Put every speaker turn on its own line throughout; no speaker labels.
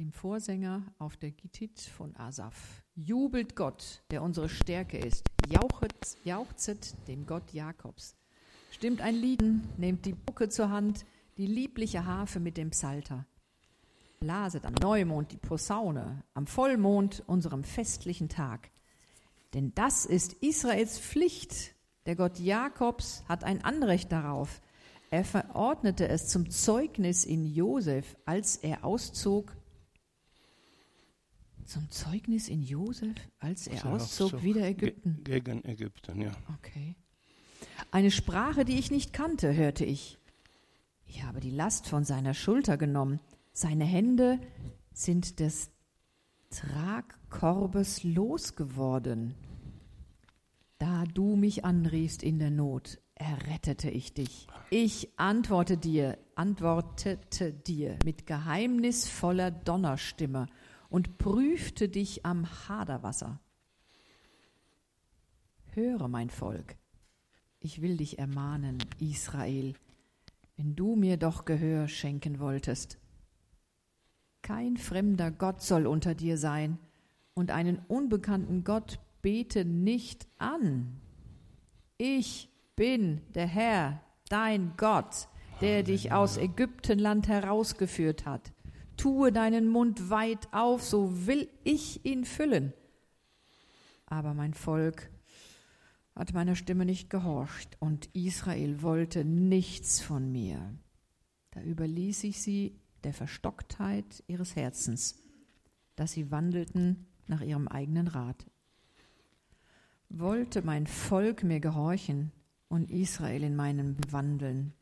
dem Vorsänger auf der Gittit von Asaph. Jubelt Gott, der unsere Stärke ist. Jauchet, jauchzet dem Gott Jakobs. Stimmt ein Lied, nehmt die Bucke zur Hand, die liebliche Harfe mit dem Psalter. Blaset am Neumond die Posaune, am Vollmond unserem festlichen Tag. Denn das ist Israels Pflicht. Der Gott Jakobs hat ein Anrecht darauf. Er verordnete es zum Zeugnis in Josef, als er auszog. Zum Zeugnis in Josef, als er auszog, auszog wieder Ägypten.
Ge gegen Ägypten, ja.
Okay. Eine Sprache, die ich nicht kannte, hörte ich. Ich habe die Last von seiner Schulter genommen. Seine Hände sind des Tragkorbes losgeworden. Da du mich anriefst in der Not, errettete ich dich. Ich antworte dir, antwortete dir mit geheimnisvoller Donnerstimme und prüfte dich am Haderwasser. Höre, mein Volk, ich will dich ermahnen, Israel, wenn du mir doch Gehör schenken wolltest. Kein fremder Gott soll unter dir sein, und einen unbekannten Gott bete nicht an. Ich bin der Herr, dein Gott, der dich aus Ägyptenland herausgeführt hat. Tue deinen Mund weit auf, so will ich ihn füllen. Aber mein Volk hat meiner Stimme nicht gehorcht, und Israel wollte nichts von mir. Da überließ ich sie der Verstocktheit ihres Herzens, dass sie wandelten nach ihrem eigenen Rat. Wollte mein Volk mir gehorchen und Israel in meinem wandeln,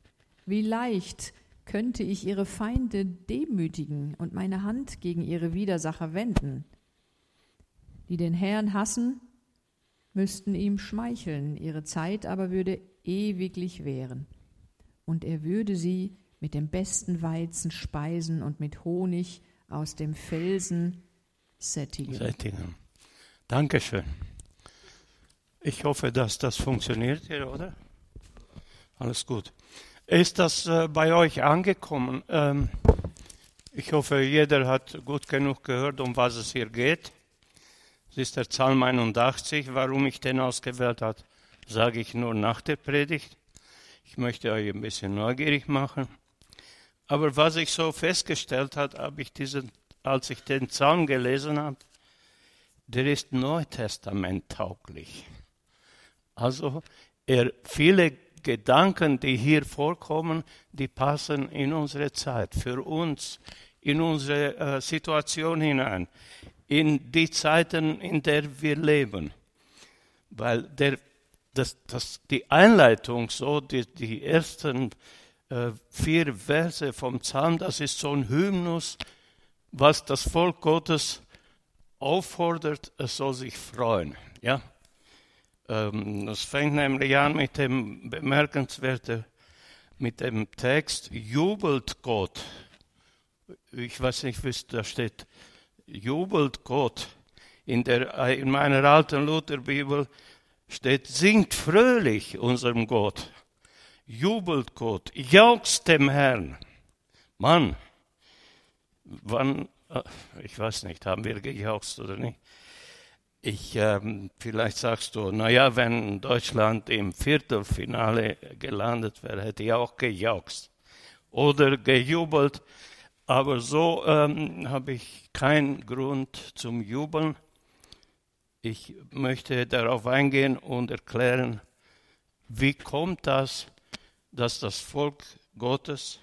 wie leicht könnte ich ihre Feinde demütigen und meine Hand gegen ihre Widersacher wenden. Die den Herrn hassen, müssten ihm schmeicheln, ihre Zeit aber würde ewiglich währen. Und er würde sie mit dem besten Weizen speisen und mit Honig aus dem Felsen sättigen.
Dankeschön. Ich hoffe, dass das funktioniert hier, oder? Alles gut. Ist das äh, bei euch angekommen? Ähm, ich hoffe, jeder hat gut genug gehört, um was es hier geht. Es ist der Psalm 81. Warum ich den ausgewählt habe, sage ich nur nach der Predigt. Ich möchte euch ein bisschen neugierig machen. Aber was ich so festgestellt habe, habe ich diesen, als ich den Psalm gelesen habe, der ist Neutestament tauglich. Also er viele Gedanken, die hier vorkommen, die passen in unsere Zeit, für uns, in unsere äh, Situation hinein, in die Zeiten, in der wir leben. Weil der, das, das, die Einleitung, so die, die ersten äh, vier Verse vom Psalm, das ist so ein Hymnus, was das Volk Gottes auffordert, es soll sich freuen. Ja? Ähm, das fängt nämlich an mit dem bemerkenswerten, mit dem Text, jubelt Gott. Ich weiß nicht, wie es da steht. Jubelt Gott. In, der, in meiner alten Lutherbibel steht, singt fröhlich unserem Gott jubelt Gott, jauchzt dem Herrn. Mann, wann, äh, ich weiß nicht, haben wir gejauchzt oder nicht? Ich, ähm, vielleicht sagst du, naja, wenn Deutschland im Viertelfinale gelandet wäre, hätte ich auch gejauchzt oder gejubelt. Aber so ähm, habe ich keinen Grund zum Jubeln. Ich möchte darauf eingehen und erklären, wie kommt das, dass das Volk Gottes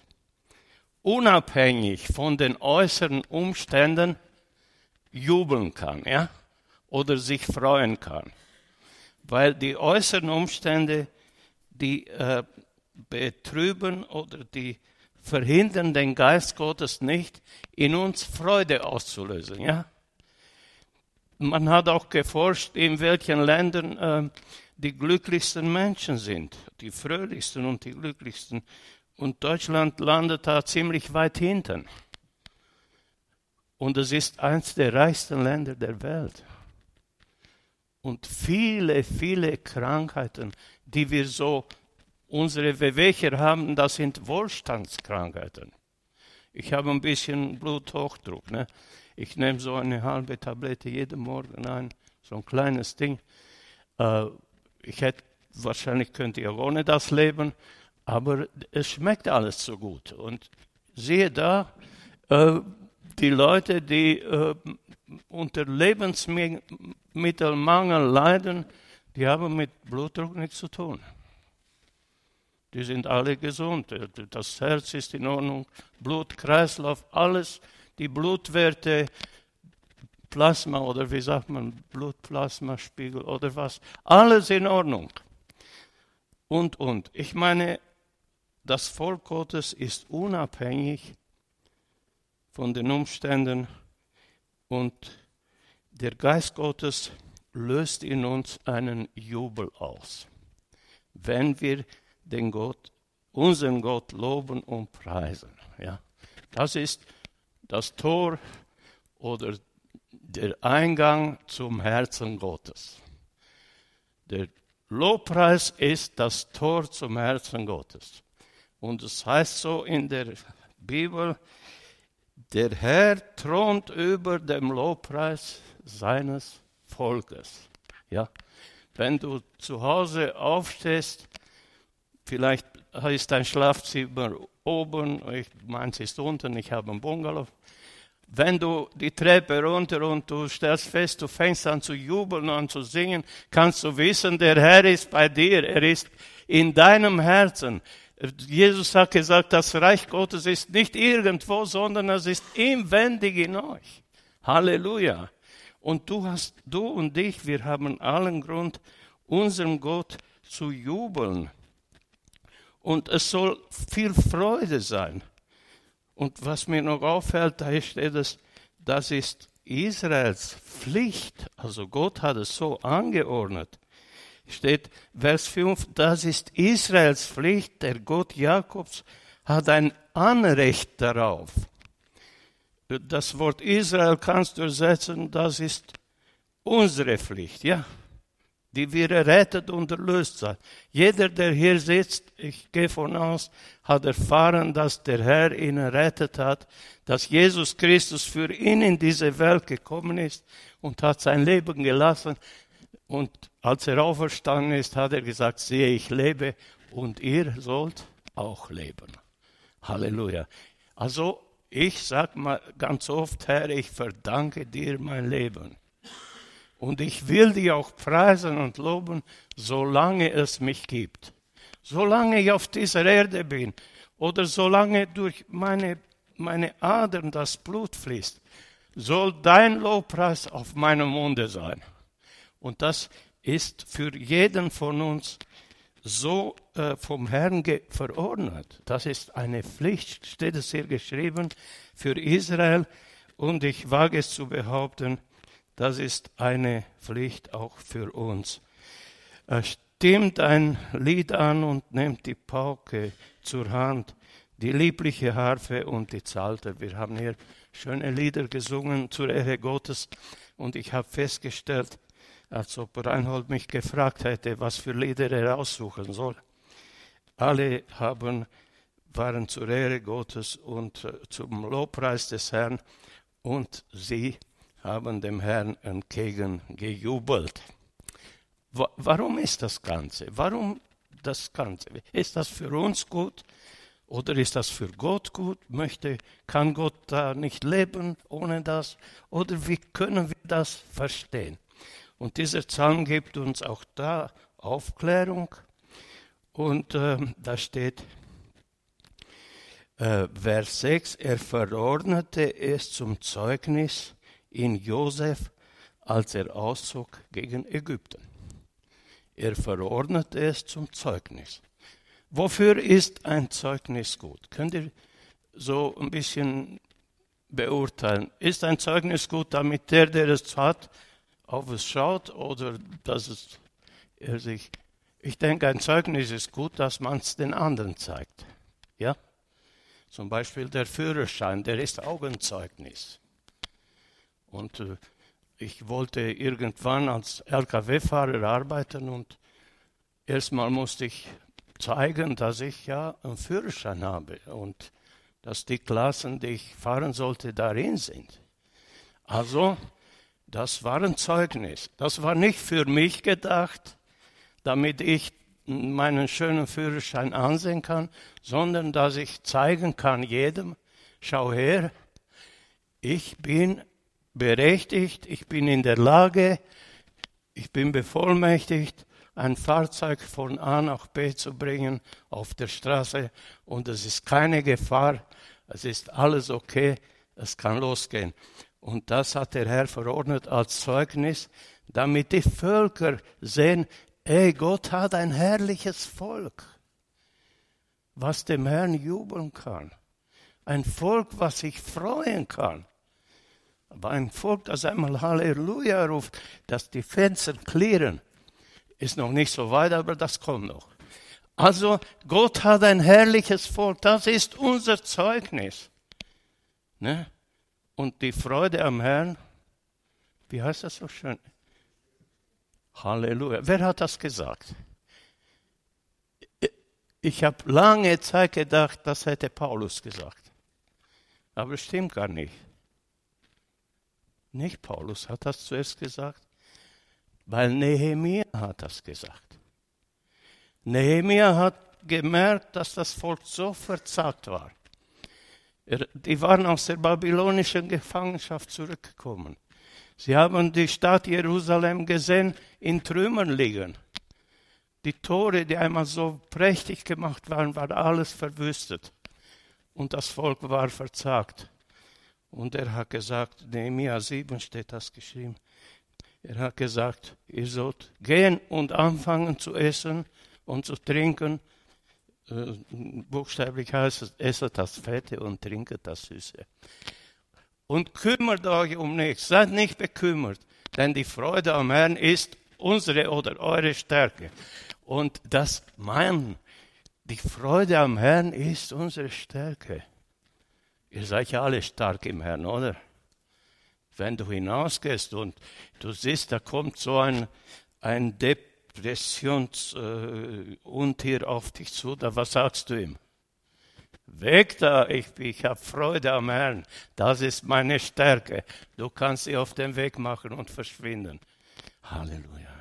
unabhängig von den äußeren Umständen jubeln kann, ja, oder sich freuen kann. Weil die äußeren Umstände, die äh, betrüben oder die verhindern den Geist Gottes nicht, in uns Freude auszulösen, ja. Man hat auch geforscht, in welchen Ländern äh, die glücklichsten Menschen sind, die fröhlichsten und die glücklichsten. Und Deutschland landet da ziemlich weit hinten. Und es ist eines der reichsten Länder der Welt. Und viele, viele Krankheiten, die wir so, unsere Wehwehcher haben, das sind Wohlstandskrankheiten. Ich habe ein bisschen Bluthochdruck. Ne? Ich nehme so eine halbe Tablette jeden Morgen ein, so ein kleines Ding. Äh, ich hätte, wahrscheinlich könnte ich ohne das leben, aber es schmeckt alles so gut. Und siehe da, äh, die Leute, die äh, unter Lebensmittelmangel leiden, die haben mit Blutdruck nichts zu tun. Die sind alle gesund. Das Herz ist in Ordnung, Blut, Kreislauf, alles, die Blutwerte, Plasma oder wie sagt man, Blutplasmaspiegel oder was, alles in Ordnung. Und, und. Ich meine, das Volk Gottes ist unabhängig von den Umständen und der Geist Gottes löst in uns einen Jubel aus, wenn wir den Gott, unseren Gott loben und preisen. Ja, das ist das Tor oder der Eingang zum Herzen Gottes. Der Lobpreis ist das Tor zum Herzen Gottes. Und es heißt so in der Bibel, der Herr thront über dem Lobpreis seines Volkes. Ja, wenn du zu Hause aufstehst, vielleicht ist dein Schlafzimmer oben, ich meins ist unten, ich habe einen Bungalow. Wenn du die Treppe runter und du stellst fest, du fängst an zu jubeln und zu singen, kannst du wissen, der Herr ist bei dir, er ist in deinem Herzen. Jesus hat gesagt, das Reich Gottes ist nicht irgendwo, sondern es ist inwendig in euch. Halleluja. Und du hast, du und ich, wir haben allen Grund, unserem Gott zu jubeln. Und es soll viel Freude sein. Und was mir noch auffällt, da steht es, das ist Israels Pflicht. Also Gott hat es so angeordnet steht Vers 5, das ist Israels Pflicht, der Gott Jakobs hat ein Anrecht darauf. Das Wort Israel kannst du ersetzen, das ist unsere Pflicht, ja, die wir errettet und erlöst sind. Jeder, der hier sitzt, ich gehe von aus, hat erfahren, dass der Herr ihn errettet hat, dass Jesus Christus für ihn in diese Welt gekommen ist und hat sein Leben gelassen. Und als er auferstanden ist, hat er gesagt, sehe, ich lebe und ihr sollt auch leben. Halleluja. Also ich sage mal ganz oft, Herr, ich verdanke dir mein Leben. Und ich will dich auch preisen und loben, solange es mich gibt. Solange ich auf dieser Erde bin oder solange durch meine, meine Adern das Blut fließt, soll dein Lobpreis auf meinem Munde sein. Und das ist für jeden von uns so äh, vom Herrn verordnet. Das ist eine Pflicht, steht es hier geschrieben, für Israel. Und ich wage es zu behaupten, das ist eine Pflicht auch für uns. Er stimmt ein Lied an und nimmt die Pauke zur Hand, die liebliche Harfe und die Psalter. Wir haben hier schöne Lieder gesungen zur Ehre Gottes und ich habe festgestellt, als ob Reinhold mich gefragt hätte, was für Lieder er aussuchen soll. Alle haben, waren zur Ehre Gottes und äh, zum Lobpreis des Herrn und sie haben dem Herrn entgegengejubelt. Warum ist das Ganze? Warum das Ganze? Ist das für uns gut oder ist das für Gott gut? Möchte, kann Gott da nicht leben ohne das? Oder wie können wir das verstehen? Und dieser Psalm gibt uns auch da Aufklärung. Und äh, da steht, äh, Vers 6, er verordnete es zum Zeugnis in Josef, als er auszog gegen Ägypten. Er verordnete es zum Zeugnis. Wofür ist ein Zeugnis gut? Könnt ihr so ein bisschen beurteilen? Ist ein Zeugnis gut, damit der, der es hat, auf es schaut oder dass es er sich. Ich denke, ein Zeugnis ist gut, dass man es den anderen zeigt. Ja? Zum Beispiel der Führerschein, der ist Augenzeugnis. Und äh, ich wollte irgendwann als LKW-Fahrer arbeiten und erstmal musste ich zeigen, dass ich ja einen Führerschein habe. Und dass die Klassen, die ich fahren sollte, darin sind. Also, das war ein Zeugnis. Das war nicht für mich gedacht, damit ich meinen schönen Führerschein ansehen kann, sondern dass ich zeigen kann jedem, schau her, ich bin berechtigt, ich bin in der Lage, ich bin bevollmächtigt, ein Fahrzeug von A nach B zu bringen auf der Straße und es ist keine Gefahr, es ist alles okay, es kann losgehen. Und das hat der Herr verordnet als Zeugnis, damit die Völker sehen, ey, Gott hat ein herrliches Volk, was dem Herrn jubeln kann. Ein Volk, was sich freuen kann. Aber ein Volk, das einmal Halleluja ruft, dass die Fenster klirren, ist noch nicht so weit, aber das kommt noch. Also Gott hat ein herrliches Volk, das ist unser Zeugnis. Ne? Und die Freude am Herrn, wie heißt das so schön? Halleluja. Wer hat das gesagt? Ich habe lange Zeit gedacht, das hätte Paulus gesagt. Aber es stimmt gar nicht. Nicht Paulus hat das zuerst gesagt, weil Nehemia hat das gesagt. Nehemia hat gemerkt, dass das Volk so verzagt war. Die waren aus der babylonischen Gefangenschaft zurückgekommen. Sie haben die Stadt Jerusalem gesehen, in Trümmern liegen. Die Tore, die einmal so prächtig gemacht waren, war alles verwüstet. Und das Volk war verzagt. Und er hat gesagt, Nehemiah 7 steht das geschrieben. Er hat gesagt, ihr sollt gehen und anfangen zu essen und zu trinken. Äh, buchstäblich heißt es, esset das Fette und trinket das Süße. Und kümmert euch um nichts, seid nicht bekümmert, denn die Freude am Herrn ist unsere oder eure Stärke. Und das meinen, die Freude am Herrn ist unsere Stärke. Ihr seid ja alle stark im Herrn, oder? Wenn du hinausgehst und du siehst, da kommt so ein, ein Depressionsuntier äh, auf dich zu, da was sagst du ihm? Weg da, ich, ich habe Freude am Herrn. Das ist meine Stärke. Du kannst sie auf den Weg machen und verschwinden. Halleluja.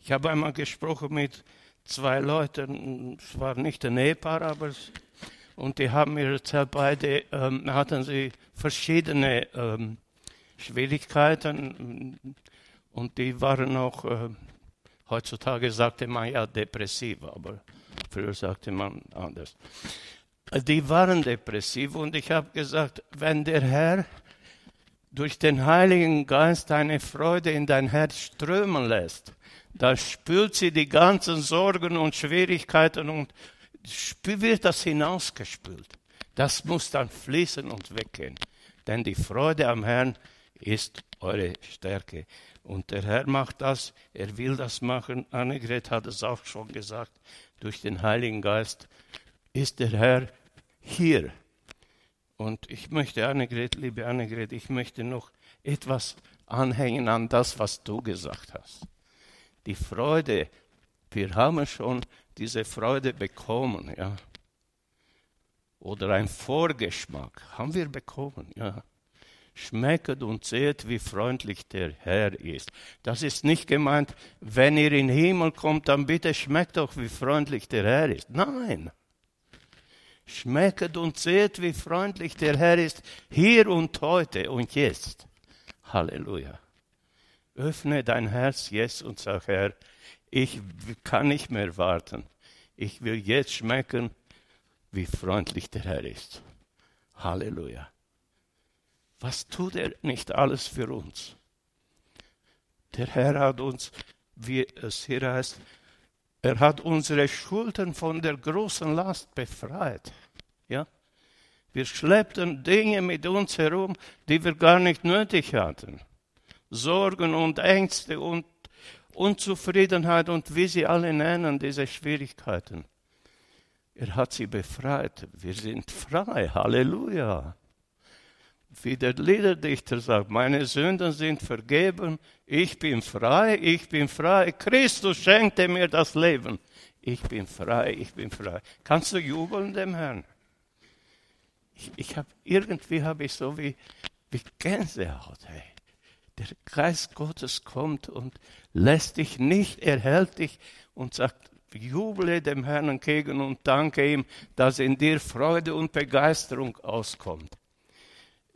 Ich habe einmal gesprochen mit zwei Leuten, es war nicht ein Ehepaar, aber und die haben mir erzählt, beide ähm, hatten sie verschiedene ähm, Schwierigkeiten und die waren auch, äh, heutzutage sagte man ja depressiv, aber früher sagte man anders. Die waren depressiv und ich habe gesagt, wenn der Herr durch den Heiligen Geist deine Freude in dein Herz strömen lässt, dann spült sie die ganzen Sorgen und Schwierigkeiten und wird das hinausgespült. Das muss dann fließen und weggehen. Denn die Freude am Herrn ist eure Stärke. Und der Herr macht das, er will das machen. Annegret hat es auch schon gesagt, durch den Heiligen Geist ist der Herr hier. Und ich möchte, Annegret, liebe Annegret, ich möchte noch etwas anhängen an das, was du gesagt hast. Die Freude, wir haben schon diese Freude bekommen, ja. Oder ein Vorgeschmack haben wir bekommen, ja. Schmecket und seht, wie freundlich der Herr ist. Das ist nicht gemeint, wenn ihr in den Himmel kommt, dann bitte schmeckt doch, wie freundlich der Herr ist. Nein. Schmecket und seht, wie freundlich der Herr ist, hier und heute und jetzt. Halleluja. Öffne dein Herz jetzt und sag, Herr, ich kann nicht mehr warten. Ich will jetzt schmecken, wie freundlich der Herr ist. Halleluja. Was tut er nicht alles für uns? Der Herr hat uns, wie es hier heißt, er hat unsere Schultern von der großen Last befreit. Ja? Wir schleppten Dinge mit uns herum, die wir gar nicht nötig hatten. Sorgen und Ängste und Unzufriedenheit und wie sie alle nennen, diese Schwierigkeiten. Er hat sie befreit. Wir sind frei. Halleluja. Wie der Liederdichter sagt, meine Sünden sind vergeben. Ich bin frei, ich bin frei. Christus schenkte mir das Leben. Ich bin frei, ich bin frei. Kannst du jubeln dem Herrn? Ich, ich habe irgendwie habe ich so wie, wie Gänsehaut. Hey. Der Geist Gottes kommt und lässt dich nicht, er hält dich und sagt, juble dem Herrn entgegen und danke ihm, dass in dir Freude und Begeisterung auskommt.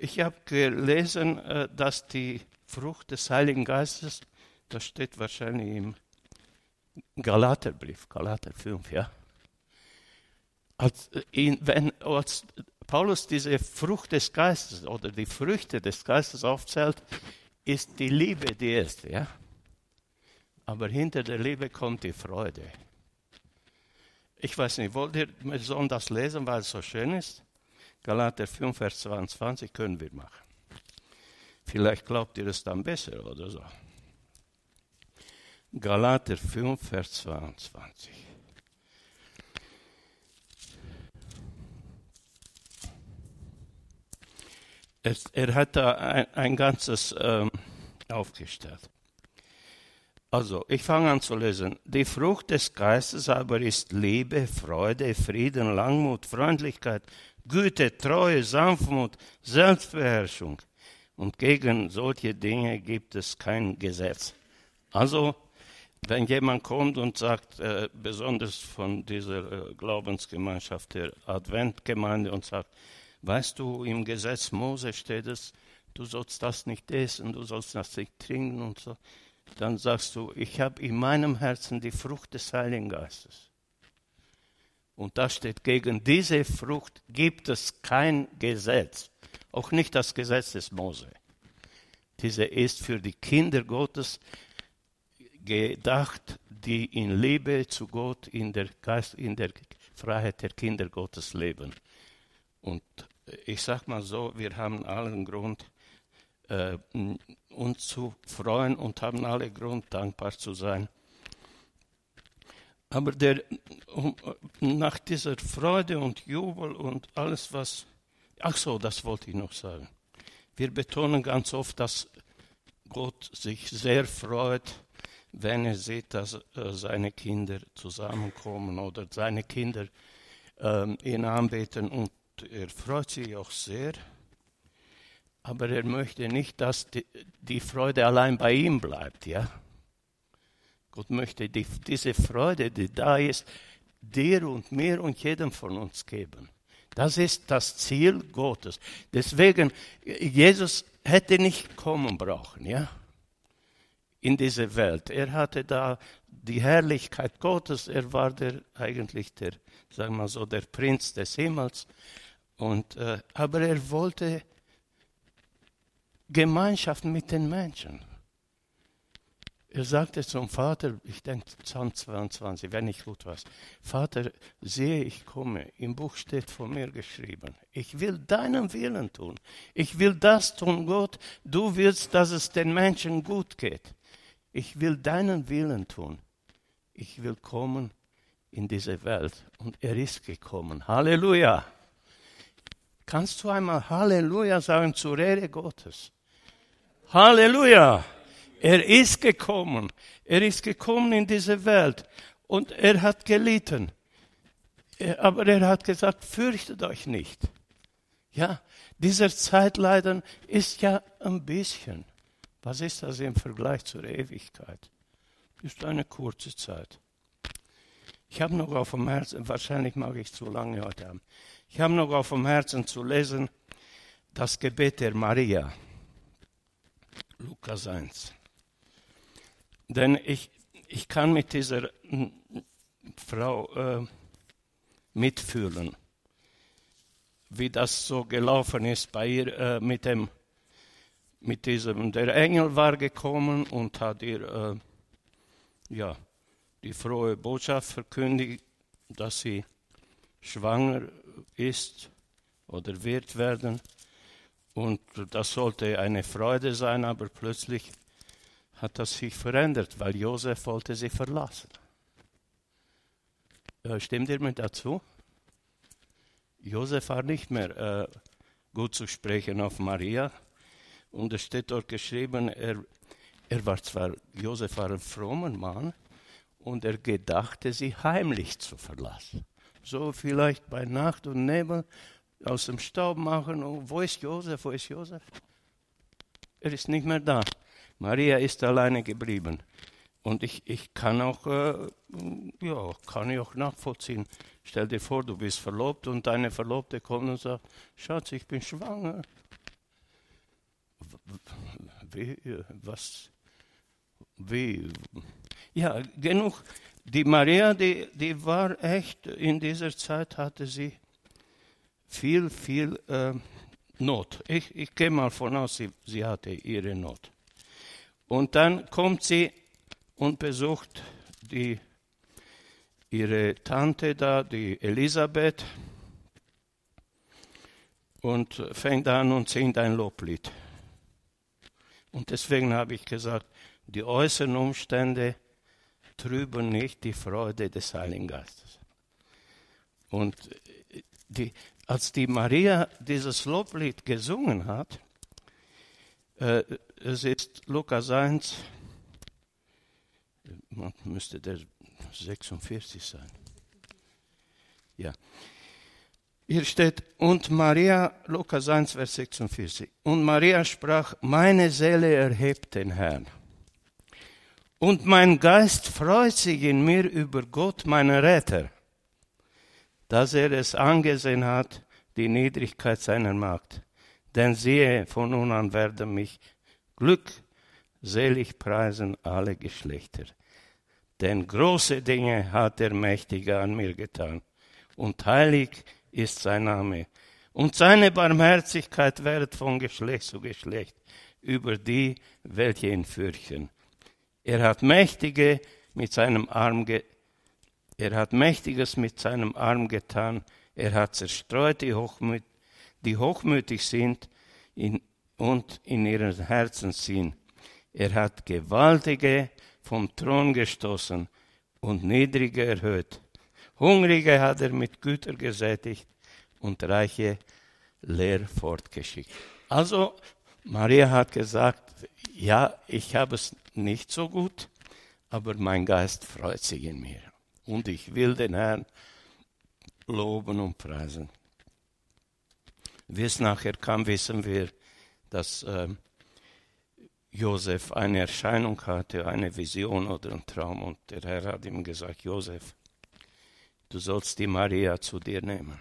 Ich habe gelesen, äh, dass die Frucht des Heiligen Geistes, das steht wahrscheinlich im Galaterbrief, Galater 5, ja. Als, äh, wenn, als Paulus diese Frucht des Geistes oder die Früchte des Geistes aufzählt, ist die Liebe die erste, ja. Aber hinter der Liebe kommt die Freude. Ich weiß nicht, wollt ihr, wir sollen das lesen, weil es so schön ist? Galater 5, Vers 22 können wir machen. Vielleicht glaubt ihr es dann besser oder so. Galater 5, Vers 22. Er, er hat da ein, ein ganzes ähm, aufgestellt. Also, ich fange an zu lesen. Die Frucht des Geistes aber ist Liebe, Freude, Frieden, Langmut, Freundlichkeit, Güte, Treue, Sanftmut, Selbstbeherrschung. Und gegen solche Dinge gibt es kein Gesetz. Also, wenn jemand kommt und sagt, äh, besonders von dieser äh, Glaubensgemeinschaft der Adventgemeinde und sagt, weißt du, im Gesetz Mose steht es, du sollst das nicht essen, du sollst das nicht trinken und so, dann sagst du, ich habe in meinem Herzen die Frucht des Heiligen Geistes. Und da steht, gegen diese Frucht gibt es kein Gesetz, auch nicht das Gesetz des Mose. Diese ist für die Kinder Gottes gedacht, die in Liebe zu Gott, in der, Geist, in der Freiheit der Kinder Gottes leben. Und ich sage mal so, wir haben allen Grund, äh, uns zu freuen und haben alle Grund, dankbar zu sein. Aber der, nach dieser Freude und Jubel und alles, was. Ach so, das wollte ich noch sagen. Wir betonen ganz oft, dass Gott sich sehr freut, wenn er sieht, dass äh, seine Kinder zusammenkommen oder seine Kinder äh, ihn anbeten. Und er freut sich auch sehr aber er möchte nicht, dass die, die Freude allein bei ihm bleibt, ja. Gott möchte die, diese Freude, die da ist, dir und mir und jedem von uns geben. Das ist das Ziel Gottes. Deswegen, Jesus hätte nicht kommen brauchen, ja, in diese Welt. Er hatte da die Herrlichkeit Gottes. Er war der, eigentlich der, sagen wir so, der Prinz des Himmels. Und, äh, aber er wollte Gemeinschaft mit den Menschen. Er sagte zum Vater, ich denke Psalm 22, wenn ich gut weiß, Vater, sehe ich komme, im Buch steht von mir geschrieben, ich will deinen Willen tun, ich will das tun, Gott, du willst, dass es den Menschen gut geht. Ich will deinen Willen tun. Ich will kommen in diese Welt. Und er ist gekommen. Halleluja. Kannst du einmal Halleluja sagen zur Ehre Gottes? Halleluja. Er ist gekommen. Er ist gekommen in diese Welt und er hat gelitten. Aber er hat gesagt, fürchtet euch nicht. Ja, dieser Zeitleiden ist ja ein bisschen. Was ist das im Vergleich zur Ewigkeit? Ist eine kurze Zeit. Ich habe noch auf dem Herzen, wahrscheinlich mag ich zu lange heute haben. Ich habe noch auf dem Herzen zu lesen das Gebet der Maria. Lukas 1. Denn ich, ich kann mit dieser Frau äh, mitfühlen, wie das so gelaufen ist bei ihr äh, mit dem, mit diesem, der Engel war gekommen und hat ihr, äh, ja, die frohe Botschaft verkündigt, dass sie schwanger ist oder wird werden. Und das sollte eine Freude sein, aber plötzlich hat das sich verändert, weil Josef wollte sie verlassen. Äh, stimmt ihr mir dazu? Josef war nicht mehr äh, gut zu sprechen auf Maria. Und es steht dort geschrieben, er, er war zwar, Josef war ein frommer Mann und er gedachte, sie heimlich zu verlassen. So vielleicht bei Nacht und Nebel aus dem Staub machen. Und wo ist Josef? Wo ist Josef? Er ist nicht mehr da. Maria ist alleine geblieben. Und ich, ich kann auch, äh, ja, kann ich auch nachvollziehen. Stell dir vor, du bist verlobt und deine Verlobte kommt und sagt, Schatz, ich bin schwanger. Wie, was, wie? Ja, genug. Die Maria, die, die war echt, in dieser Zeit hatte sie viel, viel äh, Not. Ich, ich gehe mal von aus, sie, sie hatte ihre Not. Und dann kommt sie und besucht die, ihre Tante da, die Elisabeth, und fängt an und singt ein Loblied. Und deswegen habe ich gesagt, die äußeren Umstände trüben nicht die Freude des Heiligen Geistes. Und die, als die Maria dieses Loblied gesungen hat, äh, es ist Lukas 1, müsste der 46 sein. Ja. Hier steht, und Maria, Lukas 1, Vers 46, und Maria sprach, meine Seele erhebt den Herrn. Und mein Geist freut sich in mir über Gott, meinen Retter, dass er es angesehen hat, die Niedrigkeit seiner Magd. Denn siehe, von nun an werden mich glückselig preisen alle Geschlechter. Denn große Dinge hat der Mächtige an mir getan, und heilig ist sein Name. Und seine Barmherzigkeit wird von Geschlecht zu Geschlecht über die, welche ihn fürchten. Er hat Mächtige mit seinem Arm ge er hat Mächtiges mit seinem Arm getan. Er hat zerstreut die, Hochmüt die hochmütig sind in, und in ihren Herzen sind. Er hat Gewaltige vom Thron gestoßen und Niedrige erhöht. Hungrige hat er mit Gütern gesättigt und Reiche leer fortgeschickt. Also Maria hat gesagt, ja, ich habe es nicht so gut, aber mein Geist freut sich in mir. Und ich will den Herrn loben und preisen. Wie es nachher kam, wissen wir, dass äh, Josef eine Erscheinung hatte, eine Vision oder einen Traum. Und der Herr hat ihm gesagt, Josef, du sollst die Maria zu dir nehmen.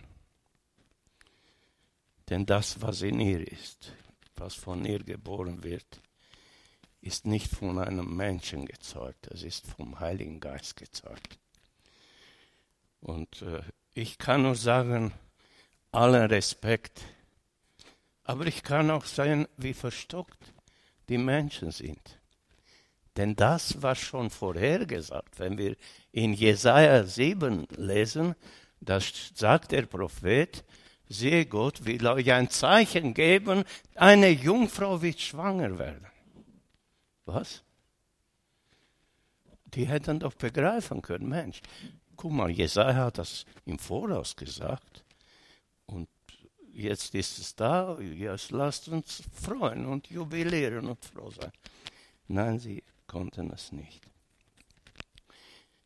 Denn das, was in ihr ist, was von ihr geboren wird, ist nicht von einem Menschen gezeugt, es ist vom Heiligen Geist gezeugt. Und äh, ich kann nur sagen, allen Respekt, aber ich kann auch sagen, wie verstockt die Menschen sind. Denn das war schon vorhergesagt. Wenn wir in Jesaja 7 lesen, da sagt der Prophet, siehe Gott will euch ein Zeichen geben, eine Jungfrau wird schwanger werden. Was? Die hätten doch begreifen können, Mensch, guck mal, Jesaja hat das im Voraus gesagt jetzt ist es da, jetzt lasst uns freuen und jubilieren und froh sein. Nein, sie konnten es nicht.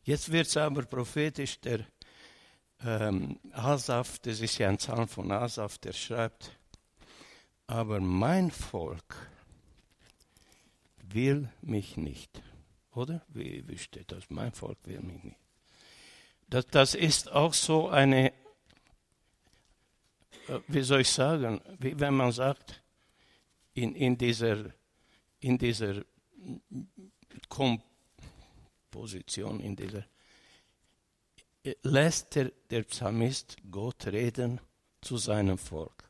Jetzt wird es aber prophetisch, der ähm, Asaf, das ist ja ein Psalm von Asaf, der schreibt, aber mein Volk will mich nicht. Oder? Wie, wie steht das? Mein Volk will mich nicht. Das, das ist auch so eine wie soll ich sagen, wie wenn man sagt, in, in dieser, in dieser Komposition, in dieser, äh, lässt der, der Psalmist Gott reden zu seinem Volk.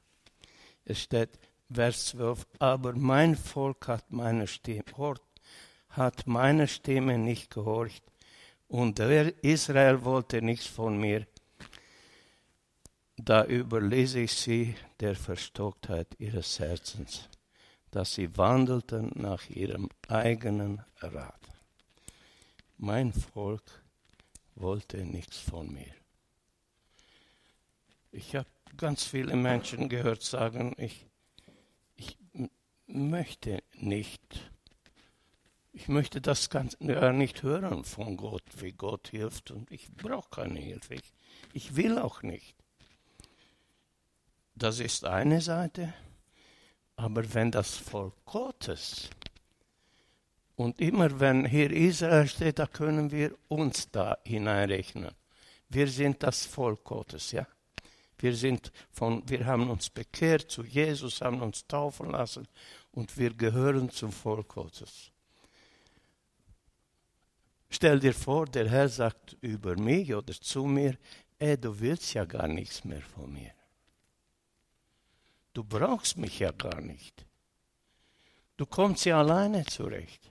Es steht, Vers 12, aber mein Volk hat meine Stimme, hat meine Stimme nicht gehorcht. Und Israel wollte nichts von mir da überlese ich sie der Verstocktheit ihres Herzens, dass sie wandelten nach ihrem eigenen Rat. Mein Volk wollte nichts von mir. Ich habe ganz viele Menschen gehört sagen, ich, ich möchte nicht, ich möchte das ganz gar nicht hören von Gott, wie Gott hilft und ich brauche keine Hilfe. Ich, ich will auch nicht. Das ist eine Seite, aber wenn das Volk Gottes und immer wenn hier Israel steht, da können wir uns da hineinrechnen. Wir sind das Volk Gottes, ja. Wir sind von, wir haben uns bekehrt zu Jesus, haben uns taufen lassen und wir gehören zum Volk Gottes. Stell dir vor, der Herr sagt über mich oder zu mir, ey, du willst ja gar nichts mehr von mir. Du brauchst mich ja gar nicht. Du kommst ja alleine zurecht.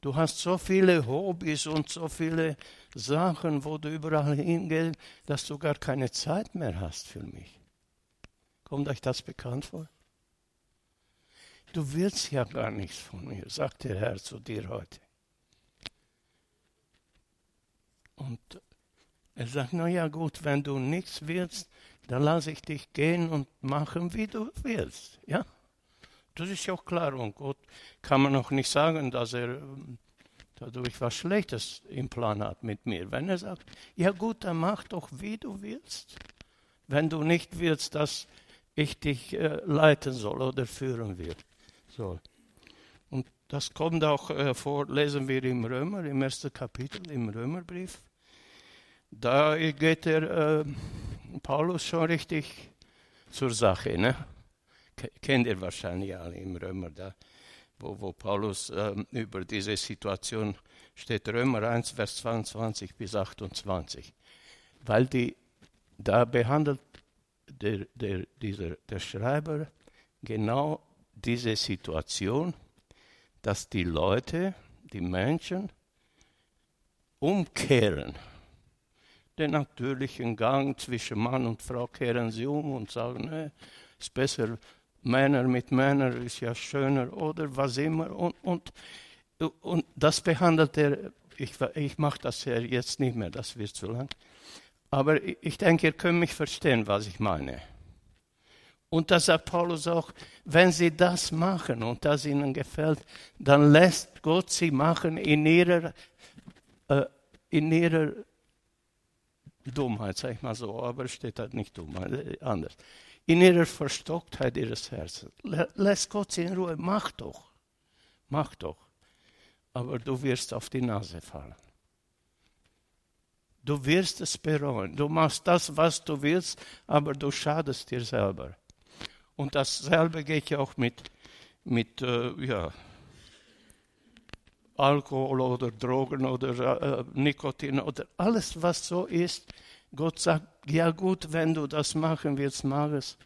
Du hast so viele Hobbys und so viele Sachen, wo du überall hingehst, dass du gar keine Zeit mehr hast für mich. Kommt euch das bekannt vor? Du willst ja gar nichts von mir, sagt der Herr zu dir heute. Und er sagt, na ja gut, wenn du nichts willst, dann lasse ich dich gehen und machen, wie du willst. Ja, das ist ja auch klar. Und Gott kann man auch nicht sagen, dass er ähm, dadurch was Schlechtes im Plan hat mit mir. Wenn er sagt, ja gut, dann mach doch, wie du willst. Wenn du nicht willst, dass ich dich äh, leiten soll oder führen will. Soll. Und das kommt auch äh, vor, lesen wir im Römer, im ersten Kapitel, im Römerbrief. Da geht der äh, Paulus schon richtig zur Sache. Ne? Kennt ihr wahrscheinlich alle im Römer, da, wo, wo Paulus äh, über diese Situation steht, Römer 1, Vers 22 bis 28. Weil die, da behandelt der, der, dieser, der Schreiber genau diese Situation, dass die Leute, die Menschen umkehren den natürlichen Gang zwischen Mann und Frau kehren sie um und sagen, es ist besser, Männer mit Männern ist ja schöner oder was immer. Und, und, und das behandelt er, ich, ich mache das ja jetzt nicht mehr, das wird zu lang. Aber ich denke, ihr könnt mich verstehen, was ich meine. Und da sagt Paulus auch, wenn sie das machen und das ihnen gefällt, dann lässt Gott sie machen in ihrer, äh, in ihrer Dummheit, sag ich mal so, aber steht halt nicht Dummheit, äh, anders. In ihrer Verstocktheit ihres Herzens. Lass Gott sie in Ruhe, mach doch, mach doch. Aber du wirst auf die Nase fallen. Du wirst es bereuen. Du machst das, was du willst, aber du schadest dir selber. Und dasselbe geht ja auch mit, mit äh, ja, Alkohol oder Drogen oder äh, Nikotin oder alles, was so ist. Gott sagt, ja gut, wenn du das machen willst, mach es.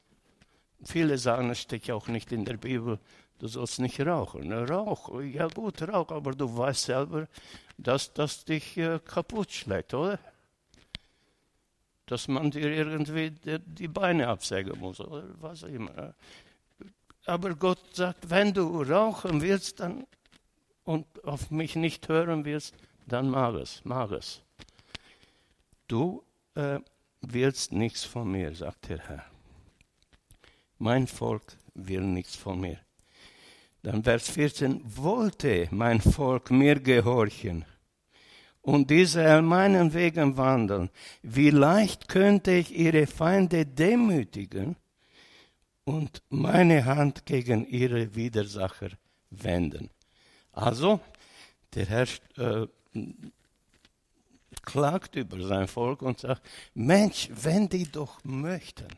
Viele sagen, es steht ja auch nicht in der Bibel, du sollst nicht rauchen. Rauch, ja gut, rauch, aber du weißt selber, dass das dich äh, kaputt schlägt, oder? Dass man dir irgendwie die, Beine absägen muss oder was immer. Aber Gott sagt, wenn du rauchen willst, dann und auf mich nicht hören willst, dann mach es, mach es. Du äh, willst nichts von mir, sagt der Herr. Mein Volk will nichts von mir. Dann Vers 14, wollte mein Volk mir gehorchen und diese meinen Wegen wandeln, wie leicht könnte ich ihre Feinde demütigen und meine Hand gegen ihre Widersacher wenden. Also, der Herr äh, klagt über sein Volk und sagt, Mensch, wenn die doch möchten,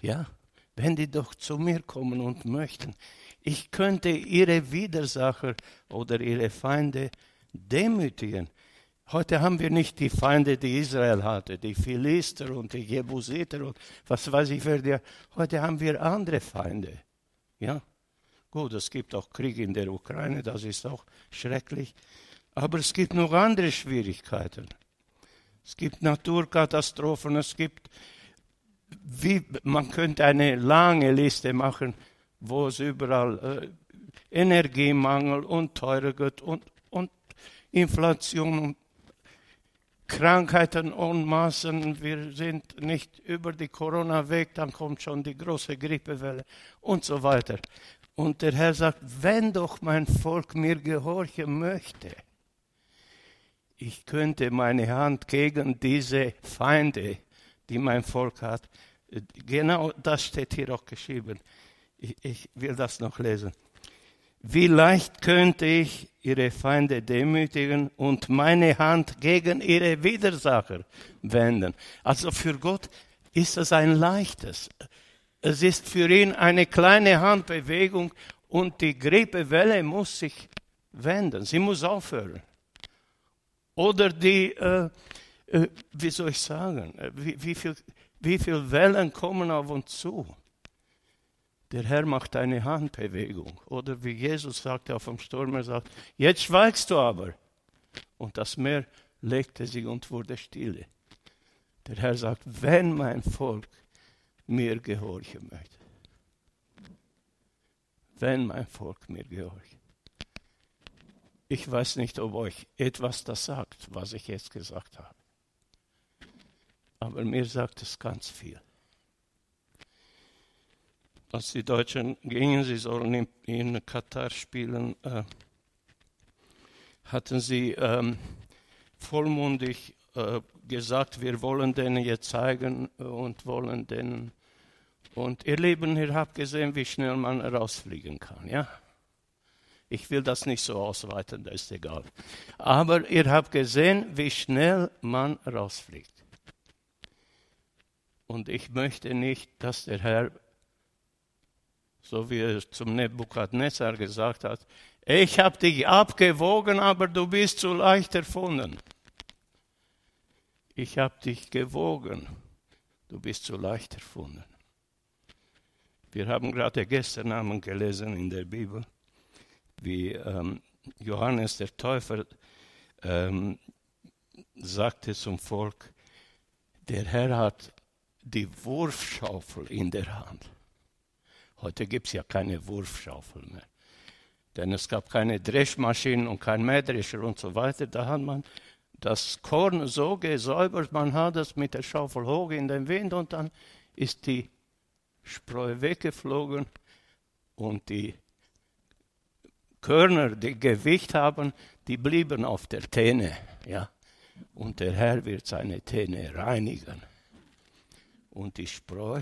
ja, wenn die doch zu mir kommen und möchten, ich könnte ihre Widersacher oder ihre Feinde demütigen. Heute haben wir nicht die Feinde, die Israel hatte, die Philister und die Jebusiter und was weiß ich wer. Die, heute haben wir andere Feinde. Ja, Gut, es gibt auch Krieg in der Ukraine, das ist auch schrecklich. Aber es gibt noch andere Schwierigkeiten. Es gibt Naturkatastrophen, es gibt, wie, man könnte eine lange Liste machen, wo es überall äh, Energiemangel und teurer wird und, und Inflation und Krankheiten und Maßen. Wir sind nicht über die Corona weg, dann kommt schon die große Grippewelle und so weiter. Und der Herr sagt, wenn doch mein Volk mir gehorchen möchte, ich könnte meine Hand gegen diese Feinde, die mein Volk hat, Genau das steht hier auch geschrieben. Ich, ich will das noch lesen. Wie leicht könnte ich ihre Feinde demütigen und meine Hand gegen ihre Widersacher wenden. Also für Gott ist es ein leichtes. Es ist für ihn eine kleine Handbewegung und die Grippewelle muss sich wenden. Sie muss aufhören. Oder die, äh, äh, wie soll ich sagen, äh, wie, wie viele wie viel Wellen kommen auf uns zu? Der Herr macht eine Handbewegung. Oder wie Jesus sagte auf dem Sturm, er sagt, jetzt schweigst du aber. Und das Meer legte sich und wurde stille. Der Herr sagt, wenn mein Volk mir gehorchen möchte. Wenn mein Volk mir gehorcht. Ich weiß nicht, ob euch etwas das sagt, was ich jetzt gesagt habe. Aber mir sagt es ganz viel als die Deutschen gingen, sie sollen in, Katar spielen, äh, hatten sie ähm, vollmundig äh, gesagt, wir wollen denen jetzt zeigen und wollen denen. Und ihr Lieben, ihr habt gesehen, wie schnell man rausfliegen kann, ja? Ich will das nicht so ausweiten, das ist egal. Aber ihr habt gesehen, wie schnell man rausfliegt. Und ich möchte nicht, dass der Herr so wie er zum Nebukadnezar gesagt hat, ich habe dich abgewogen, aber du bist zu leicht erfunden. Ich habe dich gewogen, du bist zu leicht erfunden. Wir haben gerade gestern Abend gelesen in der Bibel, wie ähm, Johannes der Täufer ähm, sagte zum Volk, der Herr hat die Wurfschaufel in der Hand. Heute gibt es ja keine Wurfschaufel mehr. Denn es gab keine Dreschmaschinen und kein Mähdrescher und so weiter. Da hat man das Korn so gesäubert, man hat es mit der Schaufel hoch in den Wind und dann ist die Spreu weggeflogen und die Körner, die Gewicht haben, die blieben auf der Täne. Ja? Und der Herr wird seine Täne reinigen. Und die Spreu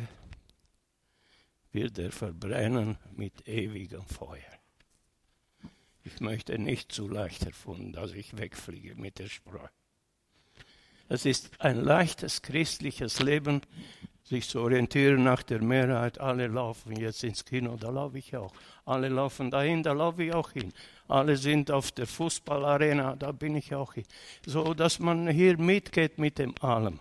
wird er verbrennen mit ewigem Feuer. Ich möchte nicht zu leicht erfunden, dass ich wegfliege mit der Spreu. Es ist ein leichtes christliches Leben, sich zu orientieren nach der Mehrheit. Alle laufen jetzt ins Kino, da laufe ich auch. Alle laufen dahin, da laufe ich auch hin. Alle sind auf der Fußballarena, da bin ich auch hin. So, dass man hier mitgeht mit dem allem.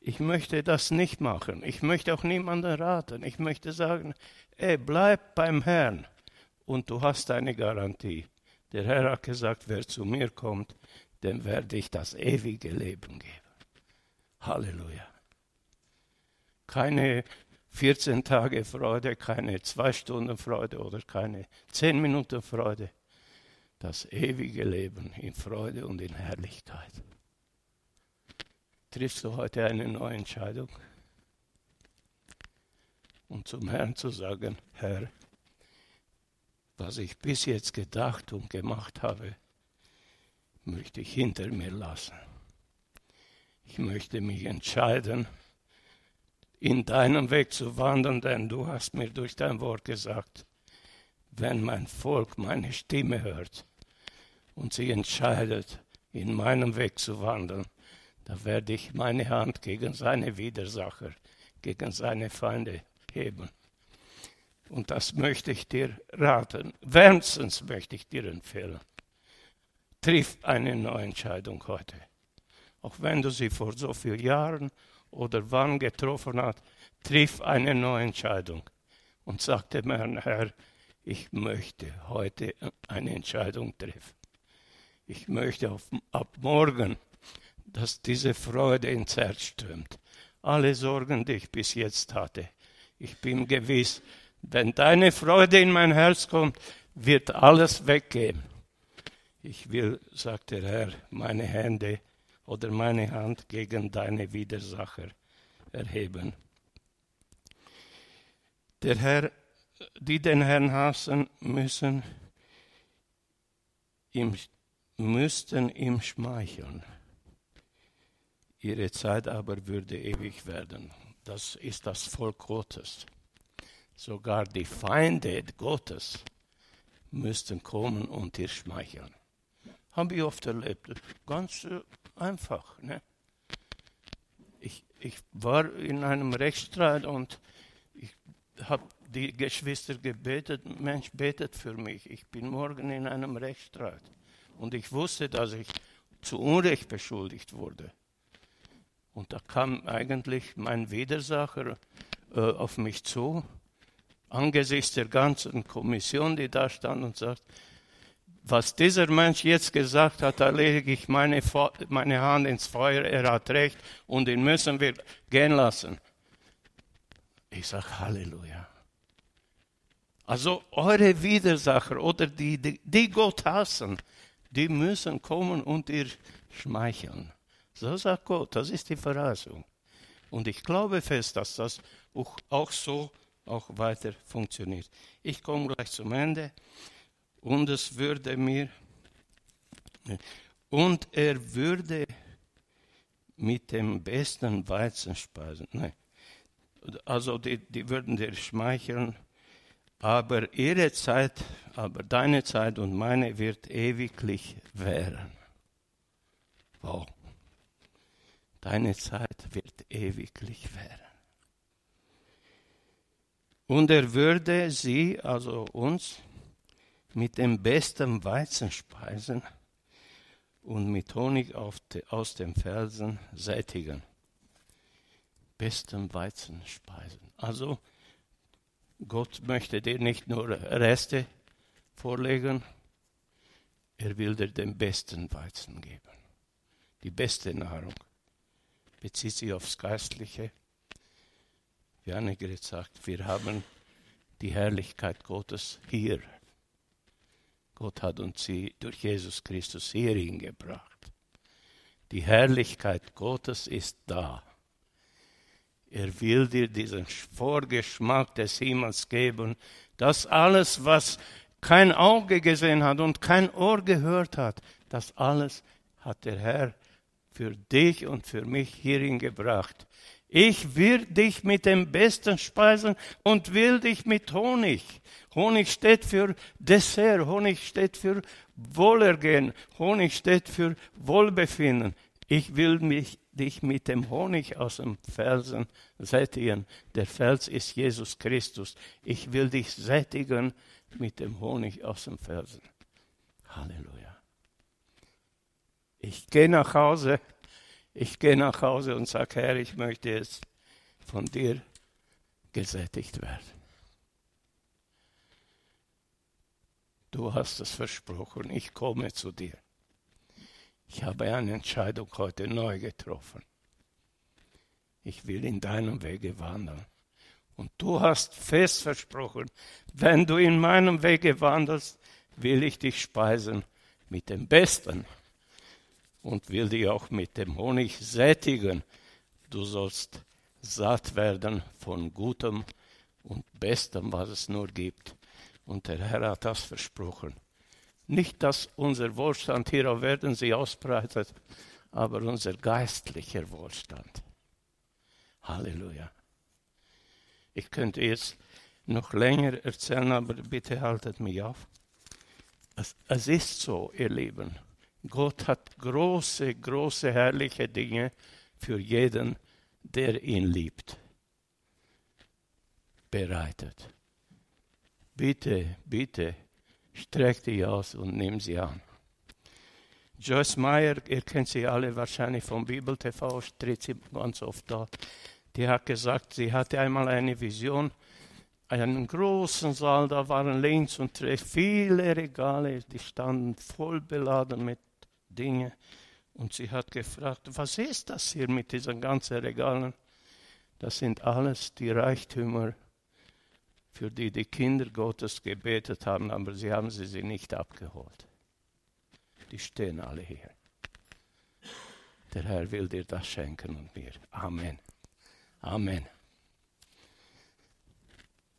Ich möchte das nicht machen. Ich möchte auch niemanden raten. Ich möchte sagen, ey, bleib beim Herrn und du hast eine Garantie. Der Herr hat gesagt, wer zu mir kommt, dem werde ich das ewige Leben geben. Halleluja. Keine 14 Tage Freude, keine zwei Stunden Freude oder keine 10 Minuten Freude. Das ewige Leben in Freude und in Herrlichkeit triffst du heute eine neue Entscheidung. Und zum Herrn zu sagen, Herr, was ich bis jetzt gedacht und gemacht habe, möchte ich hinter mir lassen. Ich möchte mich entscheiden, in deinem Weg zu wandern, denn du hast mir durch dein Wort gesagt, wenn mein Volk meine Stimme hört und sie entscheidet, in meinem Weg zu wandern, da werde ich meine Hand gegen seine Widersacher, gegen seine Feinde heben. Und das möchte ich dir raten. Wärmstens möchte ich dir empfehlen. Triff eine neue Entscheidung heute. Auch wenn du sie vor so vielen Jahren oder wann getroffen hast, triff eine neue Entscheidung. Und sag dem Herrn, Herr, ich möchte heute eine Entscheidung treffen. Ich möchte auf, ab morgen dass diese Freude ins Herz strömt. Alle Sorgen, die ich bis jetzt hatte. Ich bin gewiss, wenn deine Freude in mein Herz kommt, wird alles weggehen. Ich will, sagt der Herr, meine Hände oder meine Hand gegen deine Widersacher erheben. Der Herr, die den Herrn hassen, müssen ihm, müssten ihm schmeicheln. Ihre Zeit aber würde ewig werden. das ist das Volk Gottes. Sogar die Feinde Gottes müssten kommen und dir schmeicheln. Habe ich oft erlebt. Ganz äh, einfach. Ne? Ich, ich war in einem Rechtsstreit und ich habe die Geschwister gebetet, Mensch, betet für mich. Ich bin morgen in einem Rechtsstreit. Und ich wusste, dass ich zu Unrecht beschuldigt wurde. Und da kam eigentlich mein Widersacher äh, auf mich zu, angesichts der ganzen Kommission, die da stand und sagt, was dieser Mensch jetzt gesagt hat, da lege ich meine, meine Hand ins Feuer, er hat recht und ihn müssen wir gehen lassen. Ich sage Halleluja. Also eure Widersacher oder die, die, die Gott hassen, die müssen kommen und ihr schmeicheln. So sagt Gott, das ist die Verheißung. Und ich glaube fest, dass das auch, auch so auch weiter funktioniert. Ich komme gleich zum Ende. Und es würde mir, und er würde mit dem besten Weizen speisen. Nein. Also die, die würden dir schmeicheln aber ihre Zeit, aber deine Zeit und meine wird ewiglich währen. Wow. Deine Zeit wird ewiglich währen. Und er würde sie, also uns, mit dem besten Weizen speisen und mit Honig de, aus dem Felsen sättigen. Besten Weizen speisen. Also Gott möchte dir nicht nur Reste vorlegen, er will dir den besten Weizen geben. Die beste Nahrung bezieht sich aufs Geistliche. Wie Annegret sagt, wir haben die Herrlichkeit Gottes hier. Gott hat uns sie durch Jesus Christus hierhin gebracht. Die Herrlichkeit Gottes ist da. Er will dir diesen Vorgeschmack des Himmels geben, dass alles, was kein Auge gesehen hat und kein Ohr gehört hat, das alles hat der Herr für dich und für mich hierhin gebracht. Ich will dich mit dem Besten speisen und will dich mit Honig. Honig steht für Dessert, Honig steht für Wohlergehen, Honig steht für Wohlbefinden. Ich will mich, dich mit dem Honig aus dem Felsen sättigen. Der Fels ist Jesus Christus. Ich will dich sättigen mit dem Honig aus dem Felsen. Halleluja. Ich gehe nach Hause. Ich gehe nach Hause und sage, Herr, ich möchte jetzt von dir gesättigt werden. Du hast es versprochen, ich komme zu dir. Ich habe eine Entscheidung heute neu getroffen. Ich will in deinem Wege wandern. Und du hast fest versprochen, wenn du in meinem Wege wandelst, will ich dich speisen mit dem Besten und will dich auch mit dem Honig sättigen. Du sollst satt werden von Gutem und Bestem, was es nur gibt. Und der Herr hat das versprochen. Nicht, dass unser Wohlstand hier auf Erden sich ausbreitet, aber unser geistlicher Wohlstand. Halleluja. Ich könnte jetzt noch länger erzählen, aber bitte haltet mich auf. Es, es ist so, ihr Lieben. Gott hat große, große, herrliche Dinge für jeden, der ihn liebt, bereitet. Bitte, bitte, Streck dich aus und nimm sie an. Joyce Meyer, ihr kennt sie alle wahrscheinlich vom Bibel TV, tritt sie ganz oft da. Die hat gesagt, sie hatte einmal eine Vision, einen großen Saal, da waren links und rechts viele Regale, die standen voll beladen mit Dingen. Und sie hat gefragt, was ist das hier mit diesen ganzen Regalen? Das sind alles die Reichtümer für die die Kinder Gottes gebetet haben, aber sie haben sie, sie nicht abgeholt. Die stehen alle hier. Der Herr will dir das schenken und mir. Amen. Amen.